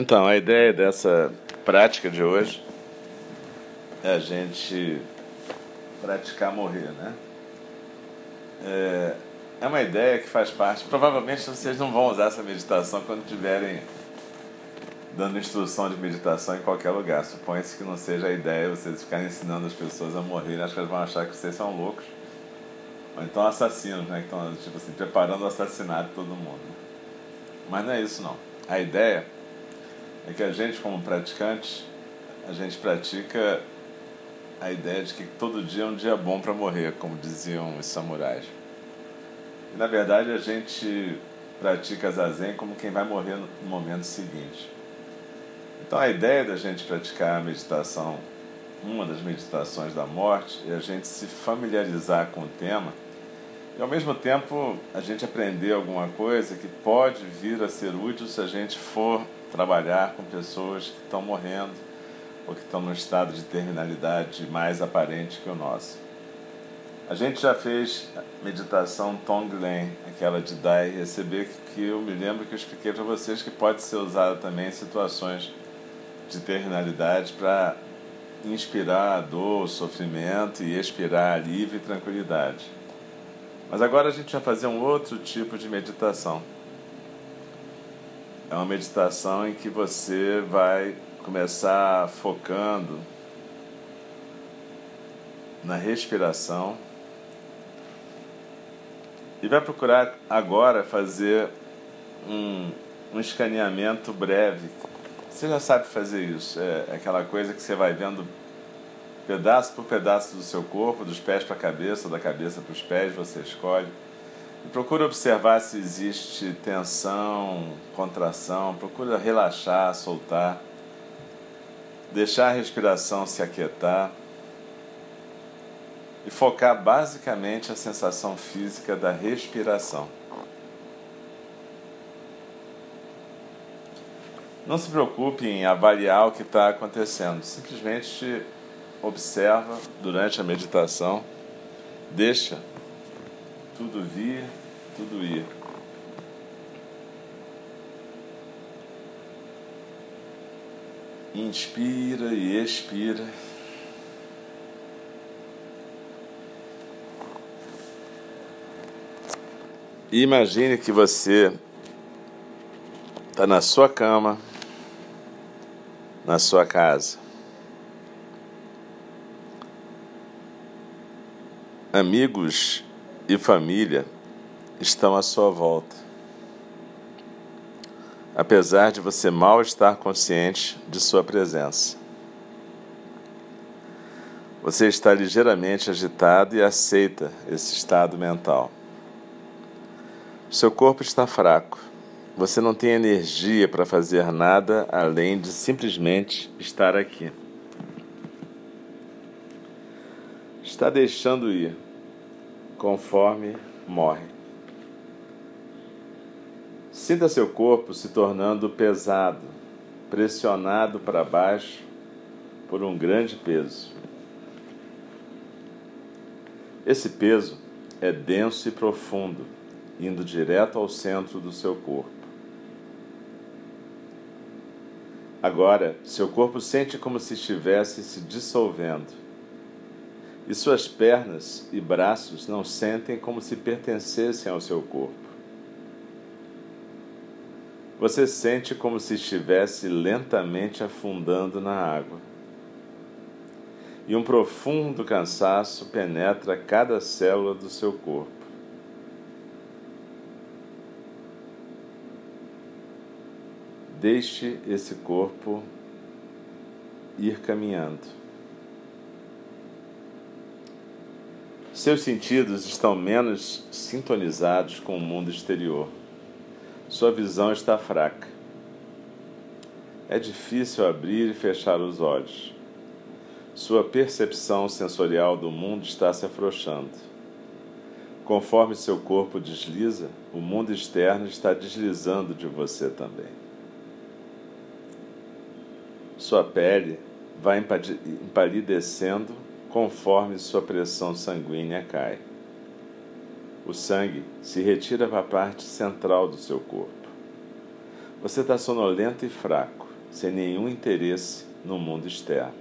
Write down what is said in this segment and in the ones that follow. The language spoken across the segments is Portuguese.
Então, a ideia dessa prática de hoje é a gente praticar morrer, né? É, é uma ideia que faz parte. Provavelmente vocês não vão usar essa meditação quando estiverem dando instrução de meditação em qualquer lugar. Supõe-se que não seja a ideia vocês ficarem ensinando as pessoas a morrer. Acho que elas vão achar que vocês são loucos. Ou então assassinos, né? Que estão, tipo assim, preparando o assassinato de todo mundo. Mas não é isso, não. A ideia é que a gente, como praticante, a gente pratica a ideia de que todo dia é um dia bom para morrer, como diziam os samurais. E, na verdade, a gente pratica zazen como quem vai morrer no momento seguinte. Então, a ideia da gente praticar a meditação, uma das meditações da morte, é a gente se familiarizar com o tema e, ao mesmo tempo, a gente aprender alguma coisa que pode vir a ser útil se a gente for trabalhar com pessoas que estão morrendo ou que estão num estado de terminalidade mais aparente que o nosso. A gente já fez meditação Tonglen, aquela de dar e receber, que eu me lembro que eu expliquei para vocês que pode ser usada também em situações de terminalidade para inspirar dor, sofrimento e expirar alívio e tranquilidade. Mas agora a gente vai fazer um outro tipo de meditação. É uma meditação em que você vai começar focando na respiração e vai procurar agora fazer um, um escaneamento breve. Você já sabe fazer isso, é aquela coisa que você vai vendo pedaço por pedaço do seu corpo, dos pés para a cabeça, da cabeça para os pés, você escolhe. Procura observar se existe tensão, contração, procura relaxar, soltar. Deixar a respiração se aquietar. E focar basicamente a sensação física da respiração. Não se preocupe em avaliar o que está acontecendo, simplesmente observa durante a meditação, deixa tudo vir, tudo ir. Inspira e expira. Imagine que você está na sua cama, na sua casa. Amigos e família estão à sua volta apesar de você mal estar consciente de sua presença. Você está ligeiramente agitado e aceita esse estado mental. Seu corpo está fraco. Você não tem energia para fazer nada além de simplesmente estar aqui. Está deixando ir conforme morre. Sinta seu corpo se tornando pesado, pressionado para baixo por um grande peso. Esse peso é denso e profundo, indo direto ao centro do seu corpo. Agora, seu corpo sente como se estivesse se dissolvendo, e suas pernas e braços não sentem como se pertencessem ao seu corpo. Você sente como se estivesse lentamente afundando na água. E um profundo cansaço penetra cada célula do seu corpo. Deixe esse corpo ir caminhando. Seus sentidos estão menos sintonizados com o mundo exterior sua visão está fraca. É difícil abrir e fechar os olhos. Sua percepção sensorial do mundo está se afrouxando. Conforme seu corpo desliza, o mundo externo está deslizando de você também. Sua pele vai empalidecendo conforme sua pressão sanguínea cai o sangue se retira para a parte central do seu corpo. Você está sonolento e fraco. sem nenhum interesse no mundo externo.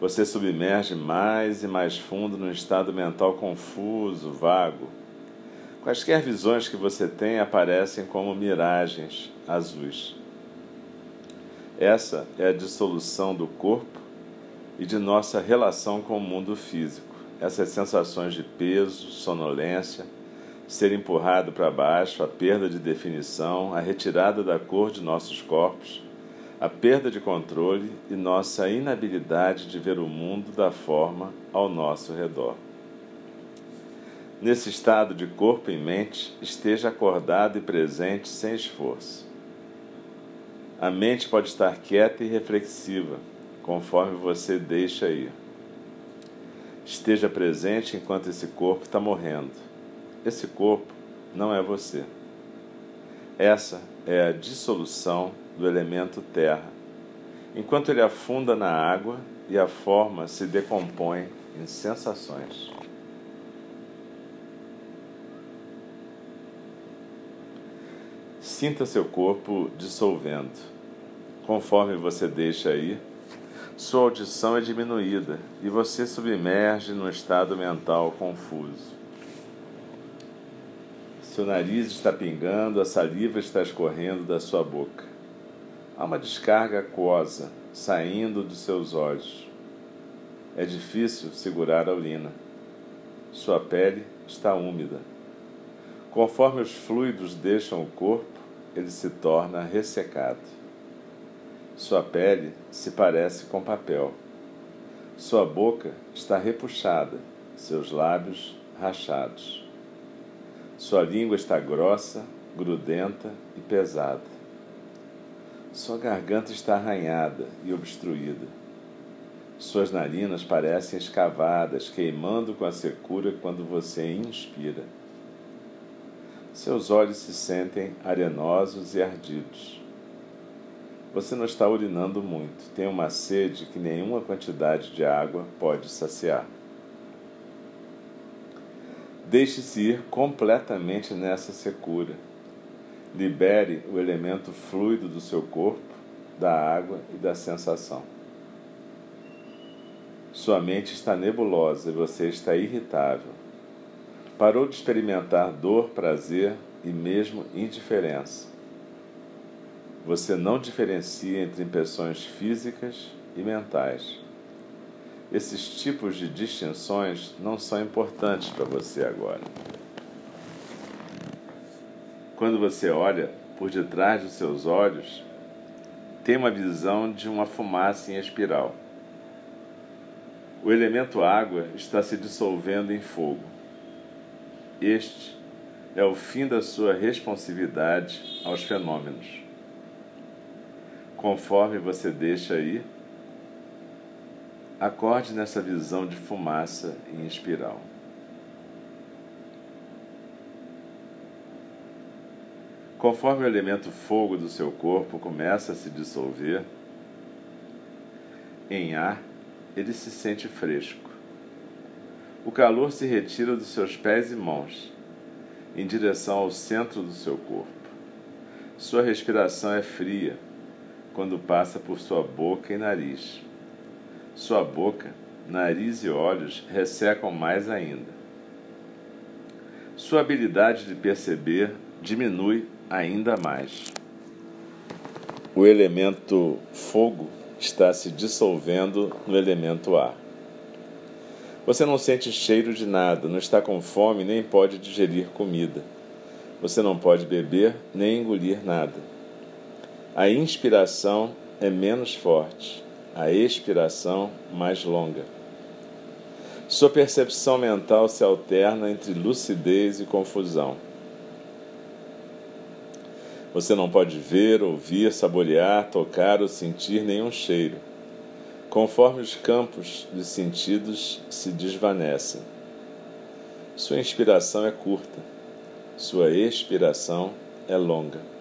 Você submerge mais e mais fundo num estado mental confuso, vago. Quaisquer visões que você tem aparecem como miragens azuis. Essa é a dissolução do corpo e de nossa relação com o mundo físico. Essas sensações de peso, sonolência, ser empurrado para baixo, a perda de definição, a retirada da cor de nossos corpos, a perda de controle e nossa inabilidade de ver o mundo da forma ao nosso redor. Nesse estado de corpo e mente, esteja acordado e presente sem esforço. A mente pode estar quieta e reflexiva, conforme você deixa ir. Esteja presente enquanto esse corpo está morrendo. Esse corpo não é você. Essa é a dissolução do elemento terra, enquanto ele afunda na água e a forma se decompõe em sensações. Sinta seu corpo dissolvendo. Conforme você deixa ir, sua audição é diminuída e você submerge num estado mental confuso. Seu nariz está pingando, a saliva está escorrendo da sua boca. Há uma descarga aquosa saindo dos seus olhos. É difícil segurar a urina. Sua pele está úmida. Conforme os fluidos deixam o corpo, ele se torna ressecado. Sua pele se parece com papel. Sua boca está repuxada, seus lábios rachados. Sua língua está grossa, grudenta e pesada. Sua garganta está arranhada e obstruída. Suas narinas parecem escavadas, queimando com a secura quando você inspira. Seus olhos se sentem arenosos e ardidos. Você não está urinando muito, tem uma sede que nenhuma quantidade de água pode saciar. Deixe-se ir completamente nessa secura Libere o elemento fluido do seu corpo, da água e da sensação. Sua mente está nebulosa e você está irritável. Parou de experimentar dor, prazer e mesmo indiferença. Você não diferencia entre impressões físicas e mentais. Esses tipos de distinções não são importantes para você agora. Quando você olha por detrás dos seus olhos, tem uma visão de uma fumaça em espiral. O elemento água está se dissolvendo em fogo. Este é o fim da sua responsividade aos fenômenos. Conforme você deixa ir, acorde nessa visão de fumaça em espiral. Conforme o elemento fogo do seu corpo começa a se dissolver em ar, ele se sente fresco. O calor se retira dos seus pés e mãos, em direção ao centro do seu corpo. Sua respiração é fria quando passa por sua boca e nariz. Sua boca, nariz e olhos ressecam mais ainda. Sua habilidade de perceber diminui ainda mais. O elemento fogo está se dissolvendo no elemento ar. Você não sente cheiro de nada, não está com fome nem pode digerir comida. Você não pode beber nem engolir nada. A inspiração é menos forte, a expiração mais longa. Sua percepção mental se alterna entre lucidez e confusão. Você não pode ver, ouvir, saborear, tocar ou sentir nenhum cheiro, conforme os campos de sentidos se desvanecem. Sua inspiração é curta, sua expiração é longa.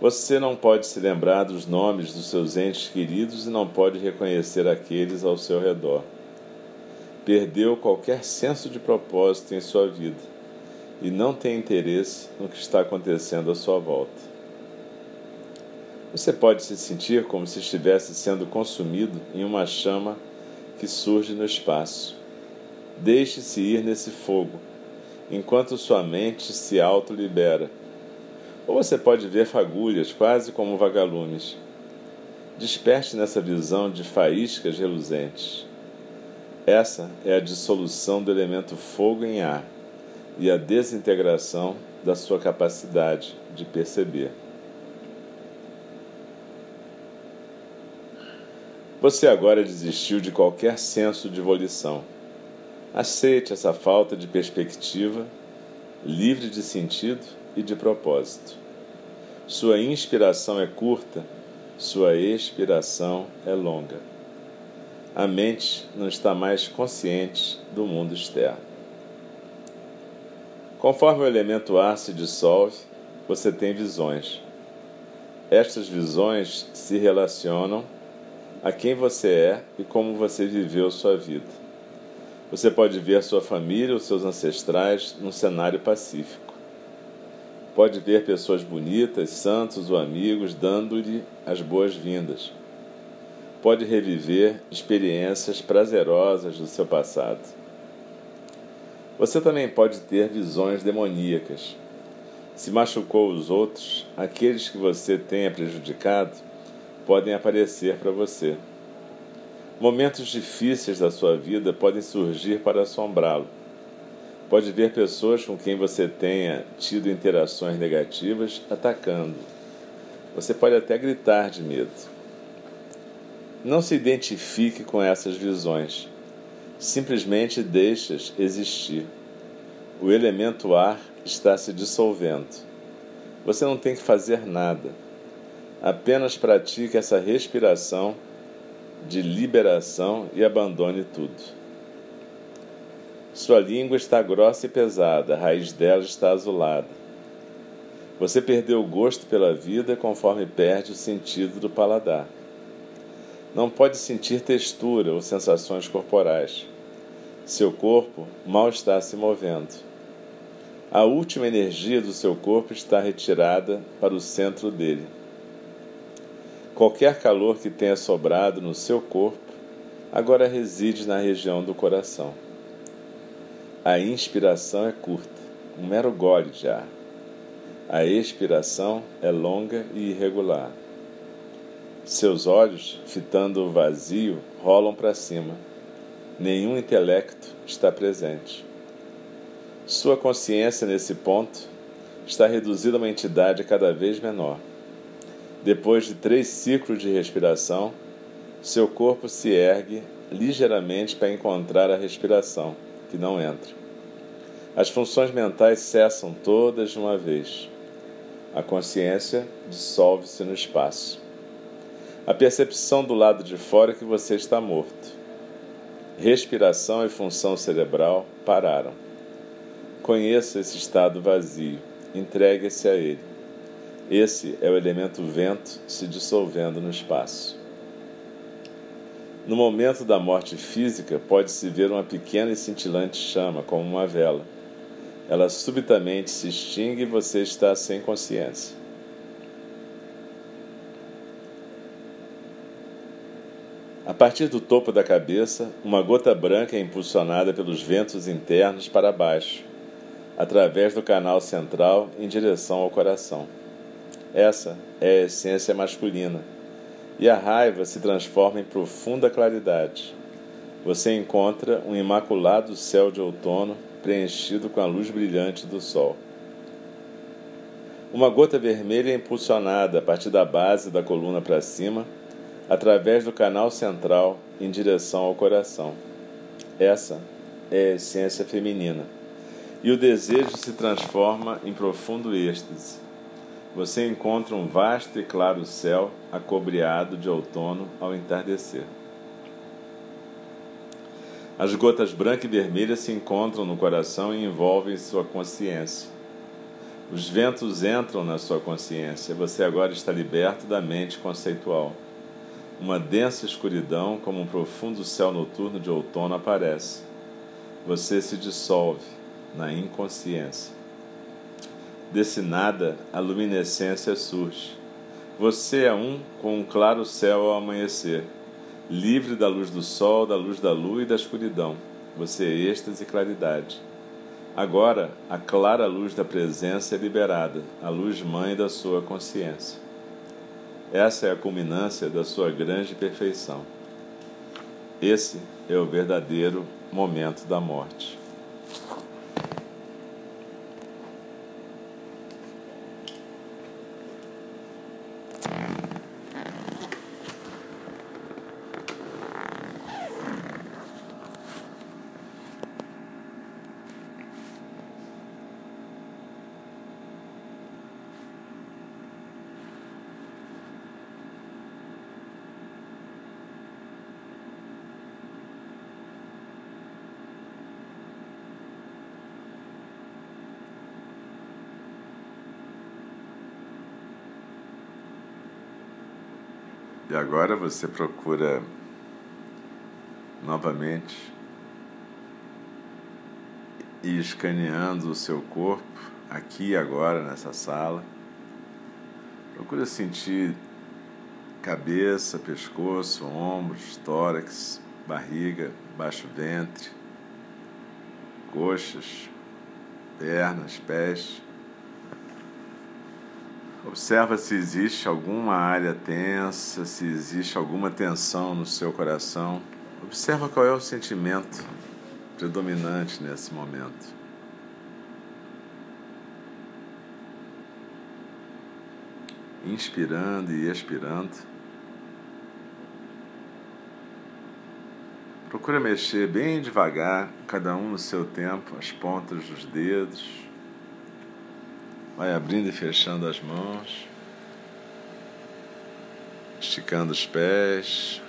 Você não pode se lembrar dos nomes dos seus entes queridos e não pode reconhecer aqueles ao seu redor. Perdeu qualquer senso de propósito em sua vida e não tem interesse no que está acontecendo à sua volta. Você pode se sentir como se estivesse sendo consumido em uma chama que surge no espaço. Deixe-se ir nesse fogo, enquanto sua mente se autolibera. Ou você pode ver fagulhas, quase como vagalumes. Desperte nessa visão de faíscas reluzentes. Essa é a dissolução do elemento fogo em ar e a desintegração da sua capacidade de perceber. Você agora desistiu de qualquer senso de volição. Aceite essa falta de perspectiva, livre de sentido e de propósito. Sua inspiração é curta, sua expiração é longa. A mente não está mais consciente do mundo externo. Conforme o elemento ar se dissolve, você tem visões. Estas visões se relacionam a quem você é e como você viveu sua vida. Você pode ver sua família ou seus ancestrais num cenário pacífico. Pode ver pessoas bonitas, santos ou amigos dando-lhe as boas-vindas. Pode reviver experiências prazerosas do seu passado. Você também pode ter visões demoníacas. Se machucou os outros, aqueles que você tenha prejudicado, podem aparecer para você. Momentos difíceis da sua vida podem surgir para assombrá-lo. Pode ver pessoas com quem você tenha tido interações negativas atacando. Você pode até gritar de medo. Não se identifique com essas visões. Simplesmente deixas existir. O elemento ar está se dissolvendo. Você não tem que fazer nada Apenas pratique essa respiração de liberação e abandone tudo. Sua língua está grossa e pesada, a raiz dela está azulada. Você perdeu o gosto pela vida conforme perde o sentido do paladar. Não pode sentir textura ou sensações corporais. Seu corpo mal está se movendo. A última energia do seu corpo está retirada para o centro dele. Qualquer calor que tenha sobrado no seu corpo agora reside na região do coração. A inspiração é curta, um mero gole de ar. A expiração é longa e irregular. Seus olhos, fitando o vazio, rolam para cima. Nenhum intelecto está presente. Sua consciência, nesse ponto, está reduzida a uma entidade cada vez menor. Depois de três ciclos de respiração, seu corpo se ergue ligeiramente para encontrar a respiração, que não entra. As funções mentais cessam todas de uma vez. A consciência dissolve-se no espaço. A percepção do lado de fora é que você está morto. Respiração e função cerebral pararam. Conheça esse estado vazio, entregue-se a ele. Esse é o elemento vento se dissolvendo no espaço. No momento da morte física, pode-se ver uma pequena e cintilante chama, como uma vela. Ela subitamente se extingue e você está sem consciência. A partir do topo da cabeça, uma gota branca é impulsionada pelos ventos internos para baixo, através do canal central em direção ao coração. Essa é a essência masculina. E a raiva se transforma em profunda claridade. Você encontra um imaculado céu de outono preenchido com a luz brilhante do sol. Uma gota vermelha é impulsionada a partir da base da coluna para cima, através do canal central em direção ao coração. Essa é a essência feminina. E o desejo se transforma em profundo êxtase você encontra um vasto e claro céu acobreado de outono ao entardecer. As gotas branca e vermelha se encontram no coração e envolvem sua consciência. Os ventos entram na sua consciência. Você agora está liberto da mente conceitual. Uma densa escuridão, como um profundo céu noturno de outono, aparece. Você se dissolve na inconsciência. Desse nada, a luminescência surge. Você é um com um claro céu ao amanhecer, livre da luz do sol, da luz da lua e da escuridão. Você é êxtase e claridade. Agora, a clara luz da presença é liberada, a luz mãe da sua consciência. Essa é a culminância da sua grande perfeição. Esse é o verdadeiro momento da morte. E agora você procura novamente ir escaneando o seu corpo aqui e agora nessa sala. Procura sentir cabeça, pescoço, ombros, tórax, barriga, baixo ventre, coxas, pernas, pés. Observa se existe alguma área tensa, se existe alguma tensão no seu coração. Observa qual é o sentimento predominante nesse momento. Inspirando e expirando. Procura mexer bem devagar, cada um no seu tempo, as pontas dos dedos Vai abrindo e fechando as mãos, esticando os pés,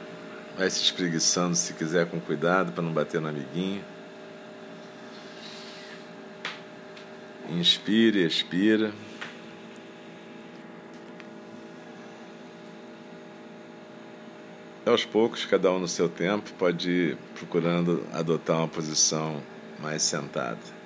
vai se espreguiçando se quiser com cuidado para não bater no amiguinho. Inspire, expira. aos poucos, cada um no seu tempo, pode ir procurando adotar uma posição mais sentada.